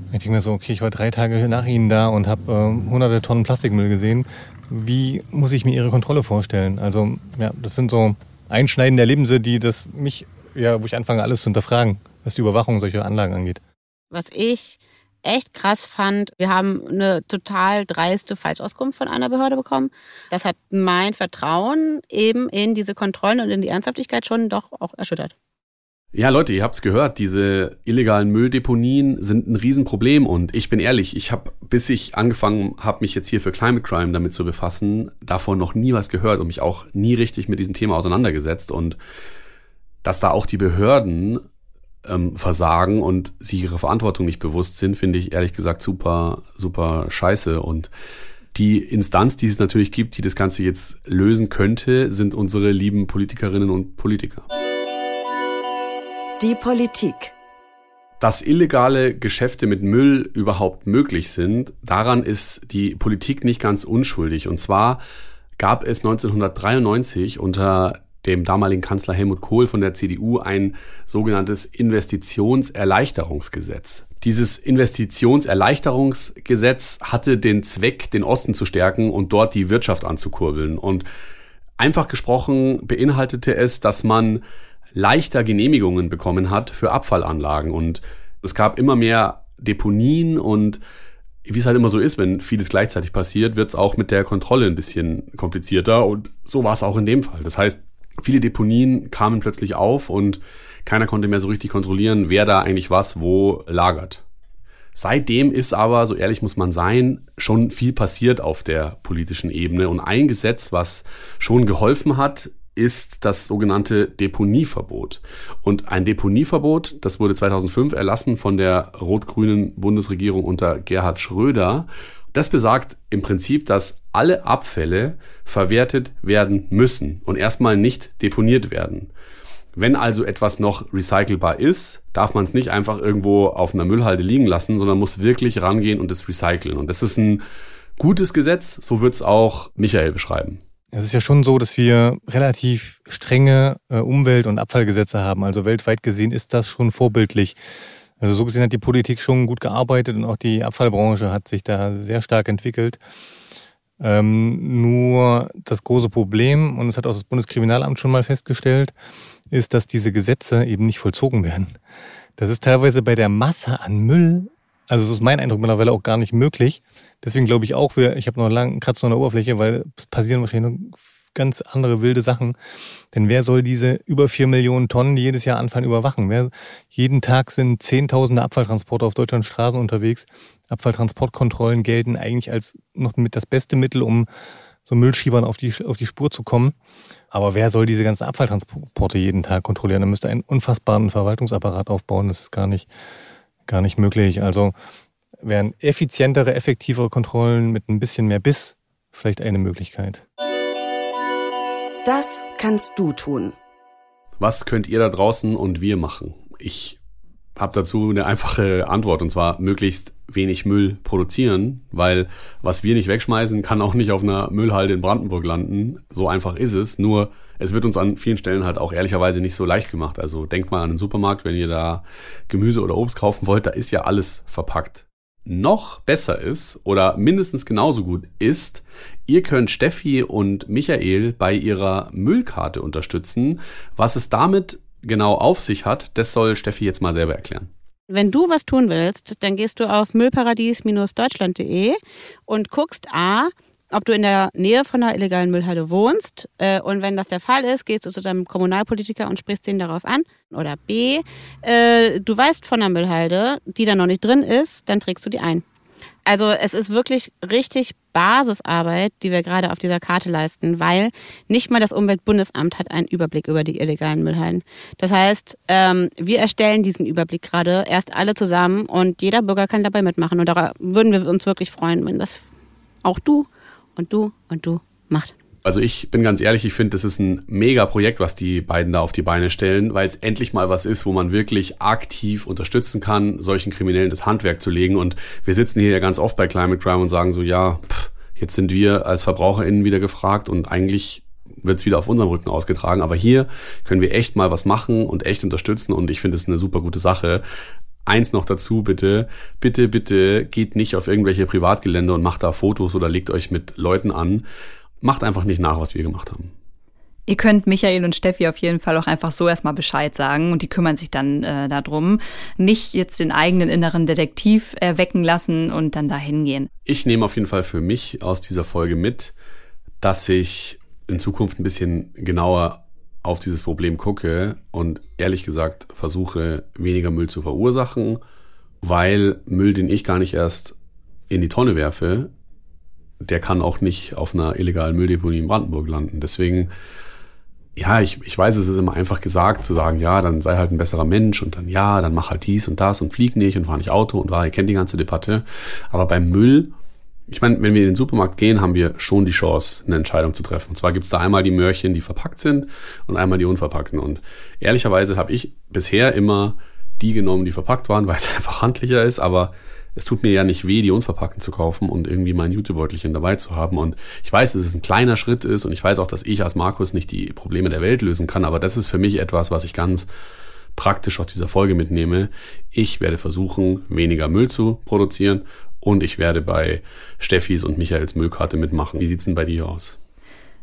Ich denke mir so, okay, ich war drei Tage nach Ihnen da und habe äh, hunderte Tonnen Plastikmüll gesehen. Wie muss ich mir Ihre Kontrolle vorstellen? Also, ja, das sind so einschneidende Erlebnisse, die das mich, ja, wo ich anfange, alles zu hinterfragen, was die Überwachung solcher Anlagen angeht. Was ich echt krass fand, wir haben eine total dreiste Falschauskunft von einer Behörde bekommen. Das hat mein Vertrauen eben in diese Kontrollen und in die Ernsthaftigkeit schon doch auch erschüttert. Ja, Leute, ihr habt's gehört, diese illegalen Mülldeponien sind ein Riesenproblem und ich bin ehrlich, ich habe, bis ich angefangen habe, mich jetzt hier für Climate Crime damit zu befassen, davon noch nie was gehört und mich auch nie richtig mit diesem Thema auseinandergesetzt und dass da auch die Behörden ähm, versagen und sich ihrer Verantwortung nicht bewusst sind, finde ich ehrlich gesagt super, super scheiße. Und die Instanz, die es natürlich gibt, die das Ganze jetzt lösen könnte, sind unsere lieben Politikerinnen und Politiker. Die Politik. Dass illegale Geschäfte mit Müll überhaupt möglich sind, daran ist die Politik nicht ganz unschuldig. Und zwar gab es 1993 unter dem damaligen Kanzler Helmut Kohl von der CDU ein sogenanntes Investitionserleichterungsgesetz. Dieses Investitionserleichterungsgesetz hatte den Zweck, den Osten zu stärken und dort die Wirtschaft anzukurbeln. Und einfach gesprochen beinhaltete es, dass man leichter Genehmigungen bekommen hat für Abfallanlagen. Und es gab immer mehr Deponien und wie es halt immer so ist, wenn vieles gleichzeitig passiert, wird es auch mit der Kontrolle ein bisschen komplizierter. Und so war es auch in dem Fall. Das heißt, Viele Deponien kamen plötzlich auf und keiner konnte mehr so richtig kontrollieren, wer da eigentlich was wo lagert. Seitdem ist aber, so ehrlich muss man sein, schon viel passiert auf der politischen Ebene. Und ein Gesetz, was schon geholfen hat, ist das sogenannte Deponieverbot. Und ein Deponieverbot, das wurde 2005 erlassen von der rot-grünen Bundesregierung unter Gerhard Schröder das besagt im Prinzip, dass alle Abfälle verwertet werden müssen und erstmal nicht deponiert werden. Wenn also etwas noch recycelbar ist, darf man es nicht einfach irgendwo auf einer Müllhalde liegen lassen, sondern muss wirklich rangehen und es recyceln. Und das ist ein gutes Gesetz, so wird es auch Michael beschreiben. Es ist ja schon so, dass wir relativ strenge äh, Umwelt- und Abfallgesetze haben. Also weltweit gesehen ist das schon vorbildlich. Also so gesehen hat die Politik schon gut gearbeitet und auch die Abfallbranche hat sich da sehr stark entwickelt. Ähm, nur das große Problem, und das hat auch das Bundeskriminalamt schon mal festgestellt, ist, dass diese Gesetze eben nicht vollzogen werden. Das ist teilweise bei der Masse an Müll, also das ist mein Eindruck mittlerweile auch gar nicht möglich. Deswegen glaube ich auch, wir, ich habe noch einen langen Kratzer an der Oberfläche, weil es passieren wahrscheinlich noch ganz andere wilde Sachen. Denn wer soll diese über vier Millionen Tonnen, die jedes Jahr anfallen, überwachen? Wer, jeden Tag sind Zehntausende Abfalltransporter auf Deutschlands Straßen unterwegs. Abfalltransportkontrollen gelten eigentlich als noch mit das beste Mittel, um so Müllschiebern auf die, auf die Spur zu kommen. Aber wer soll diese ganzen Abfalltransporte jeden Tag kontrollieren? Da müsste einen unfassbaren Verwaltungsapparat aufbauen. Das ist gar nicht, gar nicht möglich. Also wären effizientere, effektivere Kontrollen mit ein bisschen mehr Biss vielleicht eine Möglichkeit. Das kannst du tun. Was könnt ihr da draußen und wir machen? Ich habe dazu eine einfache Antwort und zwar möglichst wenig Müll produzieren, weil was wir nicht wegschmeißen, kann auch nicht auf einer Müllhalde in Brandenburg landen. So einfach ist es. Nur es wird uns an vielen Stellen halt auch ehrlicherweise nicht so leicht gemacht. Also denkt mal an den Supermarkt, wenn ihr da Gemüse oder Obst kaufen wollt, da ist ja alles verpackt. Noch besser ist oder mindestens genauso gut ist, ihr könnt Steffi und Michael bei ihrer Müllkarte unterstützen. Was es damit genau auf sich hat, das soll Steffi jetzt mal selber erklären. Wenn du was tun willst, dann gehst du auf müllparadies-deutschland.de und guckst A, ob du in der Nähe von einer illegalen Müllhalde wohnst. Äh, und wenn das der Fall ist, gehst du zu deinem Kommunalpolitiker und sprichst ihn darauf an. Oder B, äh, du weißt von einer Müllhalde, die da noch nicht drin ist, dann trägst du die ein. Also es ist wirklich richtig Basisarbeit, die wir gerade auf dieser Karte leisten, weil nicht mal das Umweltbundesamt hat einen Überblick über die illegalen Müllhalden. Das heißt, ähm, wir erstellen diesen Überblick gerade erst alle zusammen und jeder Bürger kann dabei mitmachen. Und da würden wir uns wirklich freuen, wenn das auch du und du und du macht. Also ich bin ganz ehrlich, ich finde, das ist ein mega Projekt, was die beiden da auf die Beine stellen, weil es endlich mal was ist, wo man wirklich aktiv unterstützen kann, solchen Kriminellen das Handwerk zu legen. Und wir sitzen hier ja ganz oft bei Climate Crime und sagen so, ja, pff, jetzt sind wir als VerbraucherInnen wieder gefragt und eigentlich wird es wieder auf unserem Rücken ausgetragen. Aber hier können wir echt mal was machen und echt unterstützen und ich finde es eine super gute Sache. Eins noch dazu, bitte. Bitte, bitte geht nicht auf irgendwelche Privatgelände und macht da Fotos oder legt euch mit Leuten an macht einfach nicht nach, was wir gemacht haben. Ihr könnt Michael und Steffi auf jeden Fall auch einfach so erstmal Bescheid sagen und die kümmern sich dann äh, darum. Nicht jetzt den eigenen inneren Detektiv erwecken lassen und dann da hingehen. Ich nehme auf jeden Fall für mich aus dieser Folge mit, dass ich in Zukunft ein bisschen genauer auf dieses Problem gucke und ehrlich gesagt versuche, weniger Müll zu verursachen, weil Müll, den ich gar nicht erst in die Tonne werfe, der kann auch nicht auf einer illegalen Mülldeponie in Brandenburg landen. Deswegen, ja, ich, ich weiß, es ist immer einfach gesagt zu sagen, ja, dann sei halt ein besserer Mensch und dann ja, dann mach halt dies und das und flieg nicht und fahr nicht Auto und war, ihr kennt die ganze Debatte. Aber beim Müll, ich meine, wenn wir in den Supermarkt gehen, haben wir schon die Chance, eine Entscheidung zu treffen. Und zwar gibt's da einmal die Möhrchen, die verpackt sind und einmal die unverpackten. Und ehrlicherweise habe ich bisher immer die genommen, die verpackt waren, weil es einfach handlicher ist, aber es tut mir ja nicht weh, die unverpackten zu kaufen und irgendwie mein YouTube-Beutelchen dabei zu haben. Und ich weiß, dass es ein kleiner Schritt ist und ich weiß auch, dass ich als Markus nicht die Probleme der Welt lösen kann, aber das ist für mich etwas, was ich ganz praktisch aus dieser Folge mitnehme. Ich werde versuchen, weniger Müll zu produzieren und ich werde bei Steffis und Michaels Müllkarte mitmachen. Wie sieht's denn bei dir aus?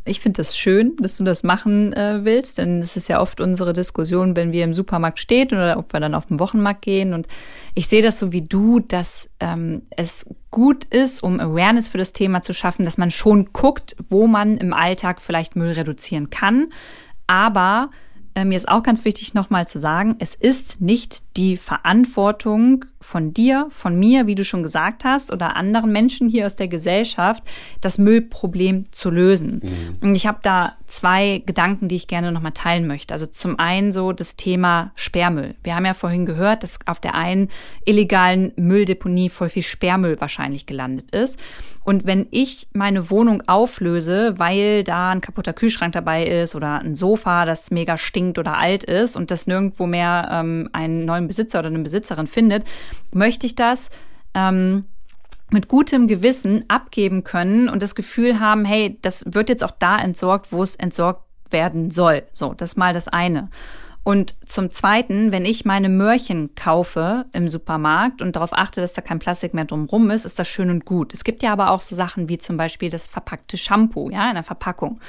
Ich finde das schön, dass du das machen äh, willst, denn es ist ja oft unsere Diskussion, wenn wir im Supermarkt stehen oder ob wir dann auf den Wochenmarkt gehen. Und ich sehe das so wie du, dass ähm, es gut ist, um Awareness für das Thema zu schaffen, dass man schon guckt, wo man im Alltag vielleicht Müll reduzieren kann. Aber äh, mir ist auch ganz wichtig nochmal zu sagen, es ist nicht die Verantwortung von dir, von mir, wie du schon gesagt hast, oder anderen Menschen hier aus der Gesellschaft, das Müllproblem zu lösen. Mhm. Und ich habe da zwei Gedanken, die ich gerne nochmal teilen möchte. Also zum einen so das Thema Sperrmüll. Wir haben ja vorhin gehört, dass auf der einen illegalen Mülldeponie voll viel Sperrmüll wahrscheinlich gelandet ist. Und wenn ich meine Wohnung auflöse, weil da ein kaputter Kühlschrank dabei ist oder ein Sofa, das mega stinkt oder alt ist und das nirgendwo mehr ähm, einen neuen Besitzer oder eine Besitzerin findet, möchte ich das ähm, mit gutem Gewissen abgeben können und das Gefühl haben, hey, das wird jetzt auch da entsorgt, wo es entsorgt werden soll. So, das ist mal das eine. Und zum Zweiten, wenn ich meine Möhrchen kaufe im Supermarkt und darauf achte, dass da kein Plastik mehr drumrum ist, ist das schön und gut. Es gibt ja aber auch so Sachen wie zum Beispiel das verpackte Shampoo, ja, in der Verpackung.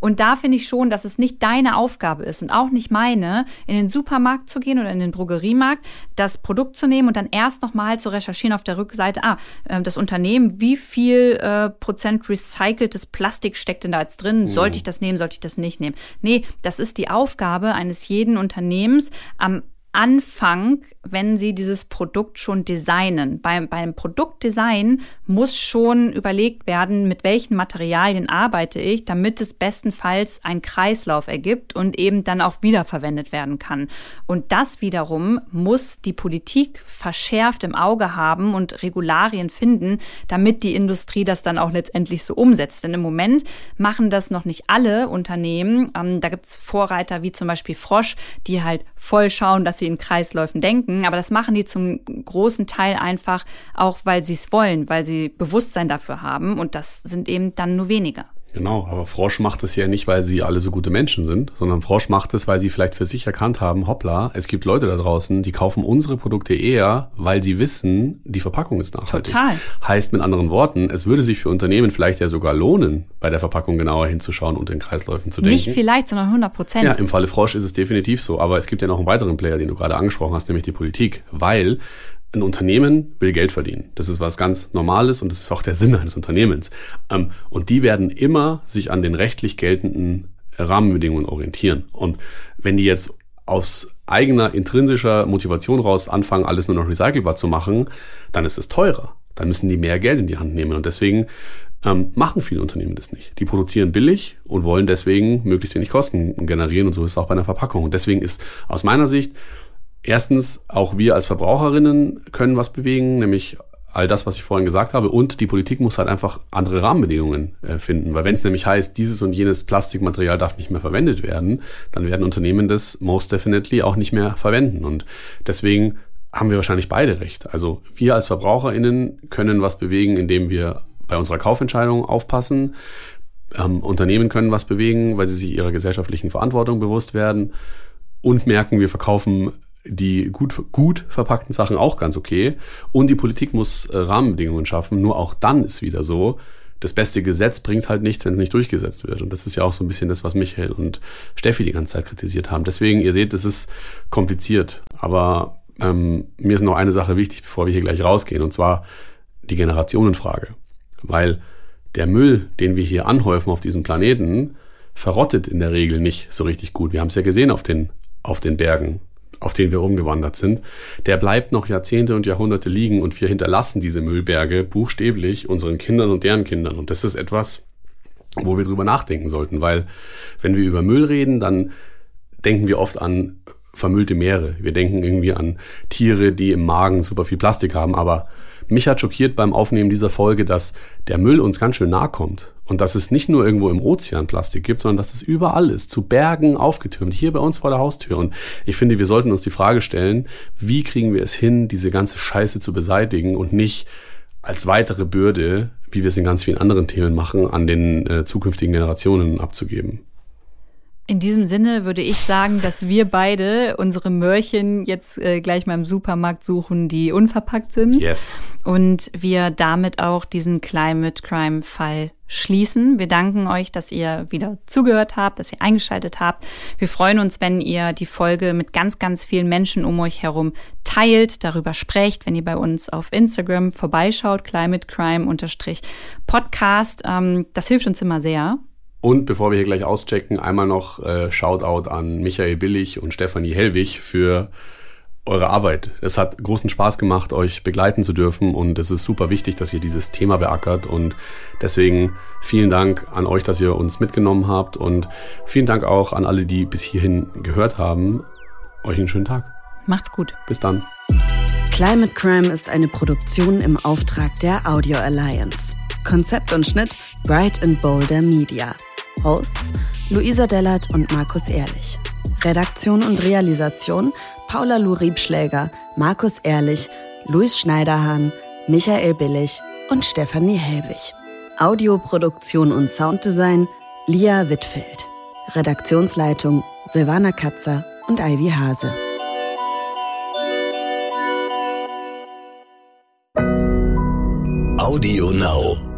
Und da finde ich schon, dass es nicht deine Aufgabe ist und auch nicht meine, in den Supermarkt zu gehen oder in den Drogeriemarkt, das Produkt zu nehmen und dann erst nochmal zu recherchieren auf der Rückseite, ah, ähm, das Unternehmen, wie viel äh, Prozent recyceltes Plastik steckt denn da jetzt drin? Sollte ich das nehmen, sollte ich das nicht nehmen? Nee, das ist die Aufgabe eines jeden Unternehmens am Anfang, wenn Sie dieses Produkt schon designen. Beim, beim Produktdesign muss schon überlegt werden, mit welchen Materialien arbeite ich, damit es bestenfalls einen Kreislauf ergibt und eben dann auch wiederverwendet werden kann. Und das wiederum muss die Politik verschärft im Auge haben und Regularien finden, damit die Industrie das dann auch letztendlich so umsetzt. Denn im Moment machen das noch nicht alle Unternehmen. Ähm, da gibt es Vorreiter wie zum Beispiel Frosch, die halt voll schauen, dass sie in Kreisläufen denken. Aber das machen die zum großen Teil einfach auch, weil sie es wollen, weil sie Bewusstsein dafür haben. Und das sind eben dann nur wenige. Genau, aber Frosch macht es ja nicht, weil sie alle so gute Menschen sind, sondern Frosch macht es, weil sie vielleicht für sich erkannt haben, hoppla, es gibt Leute da draußen, die kaufen unsere Produkte eher, weil sie wissen, die Verpackung ist nachhaltig. Total. Heißt mit anderen Worten, es würde sich für Unternehmen vielleicht ja sogar lohnen, bei der Verpackung genauer hinzuschauen und in Kreisläufen zu denken. Nicht vielleicht, sondern 100 Prozent. Ja, im Falle Frosch ist es definitiv so, aber es gibt ja noch einen weiteren Player, den du gerade angesprochen hast, nämlich die Politik, weil ein Unternehmen will Geld verdienen. Das ist was ganz Normales und das ist auch der Sinn eines Unternehmens. Ähm, und die werden immer sich an den rechtlich geltenden Rahmenbedingungen orientieren. Und wenn die jetzt aus eigener intrinsischer Motivation raus anfangen, alles nur noch recycelbar zu machen, dann ist es teurer. Dann müssen die mehr Geld in die Hand nehmen. Und deswegen ähm, machen viele Unternehmen das nicht. Die produzieren billig und wollen deswegen möglichst wenig Kosten generieren. Und so ist es auch bei einer Verpackung. Und deswegen ist aus meiner Sicht Erstens, auch wir als Verbraucherinnen können was bewegen, nämlich all das, was ich vorhin gesagt habe. Und die Politik muss halt einfach andere Rahmenbedingungen äh, finden. Weil wenn es nämlich heißt, dieses und jenes Plastikmaterial darf nicht mehr verwendet werden, dann werden Unternehmen das most definitely auch nicht mehr verwenden. Und deswegen haben wir wahrscheinlich beide recht. Also wir als VerbraucherInnen können was bewegen, indem wir bei unserer Kaufentscheidung aufpassen. Ähm, Unternehmen können was bewegen, weil sie sich ihrer gesellschaftlichen Verantwortung bewusst werden und merken, wir verkaufen die gut, gut verpackten Sachen auch ganz okay. Und die Politik muss äh, Rahmenbedingungen schaffen. Nur auch dann ist wieder so, das beste Gesetz bringt halt nichts, wenn es nicht durchgesetzt wird. Und das ist ja auch so ein bisschen das, was Michael und Steffi die ganze Zeit kritisiert haben. Deswegen, ihr seht, es ist kompliziert. Aber ähm, mir ist noch eine Sache wichtig, bevor wir hier gleich rausgehen, und zwar die Generationenfrage. Weil der Müll, den wir hier anhäufen auf diesem Planeten, verrottet in der Regel nicht so richtig gut. Wir haben es ja gesehen auf den, auf den Bergen auf den wir rumgewandert sind, der bleibt noch Jahrzehnte und Jahrhunderte liegen und wir hinterlassen diese Müllberge buchstäblich unseren Kindern und deren Kindern. Und das ist etwas, wo wir drüber nachdenken sollten, weil wenn wir über Müll reden, dann denken wir oft an vermüllte Meere. Wir denken irgendwie an Tiere, die im Magen super viel Plastik haben, aber mich hat schockiert beim Aufnehmen dieser Folge, dass der Müll uns ganz schön nahe kommt. Und dass es nicht nur irgendwo im Ozean Plastik gibt, sondern dass es überall ist, zu Bergen aufgetürmt, hier bei uns vor der Haustür. Und ich finde, wir sollten uns die Frage stellen, wie kriegen wir es hin, diese ganze Scheiße zu beseitigen und nicht als weitere Bürde, wie wir es in ganz vielen anderen Themen machen, an den äh, zukünftigen Generationen abzugeben. In diesem Sinne würde ich sagen, dass wir beide unsere Möhrchen jetzt äh, gleich mal im Supermarkt suchen, die unverpackt sind. Yes. Und wir damit auch diesen Climate Crime Fall schließen. Wir danken euch, dass ihr wieder zugehört habt, dass ihr eingeschaltet habt. Wir freuen uns, wenn ihr die Folge mit ganz, ganz vielen Menschen um euch herum teilt, darüber sprecht, wenn ihr bei uns auf Instagram vorbeischaut, Climate Crime Podcast. Ähm, das hilft uns immer sehr. Und bevor wir hier gleich auschecken, einmal noch äh, Shoutout an Michael Billig und Stefanie Hellwig für eure Arbeit. Es hat großen Spaß gemacht, euch begleiten zu dürfen und es ist super wichtig, dass ihr dieses Thema beackert und deswegen vielen Dank an euch, dass ihr uns mitgenommen habt und vielen Dank auch an alle, die bis hierhin gehört haben. Euch einen schönen Tag. Macht's gut. Bis dann. Climate Crime ist eine Produktion im Auftrag der Audio Alliance. Konzept und Schnitt Bright and Boulder Media. Hosts Luisa Dellert und Markus Ehrlich. Redaktion und Realisation Paula Luriebschläger, Markus Ehrlich, Luis Schneiderhahn, Michael Billig und Stefanie Helbig. Audioproduktion und Sounddesign Lia Wittfeld. Redaktionsleitung Silvana Katzer und Ivy Hase. Audio Now.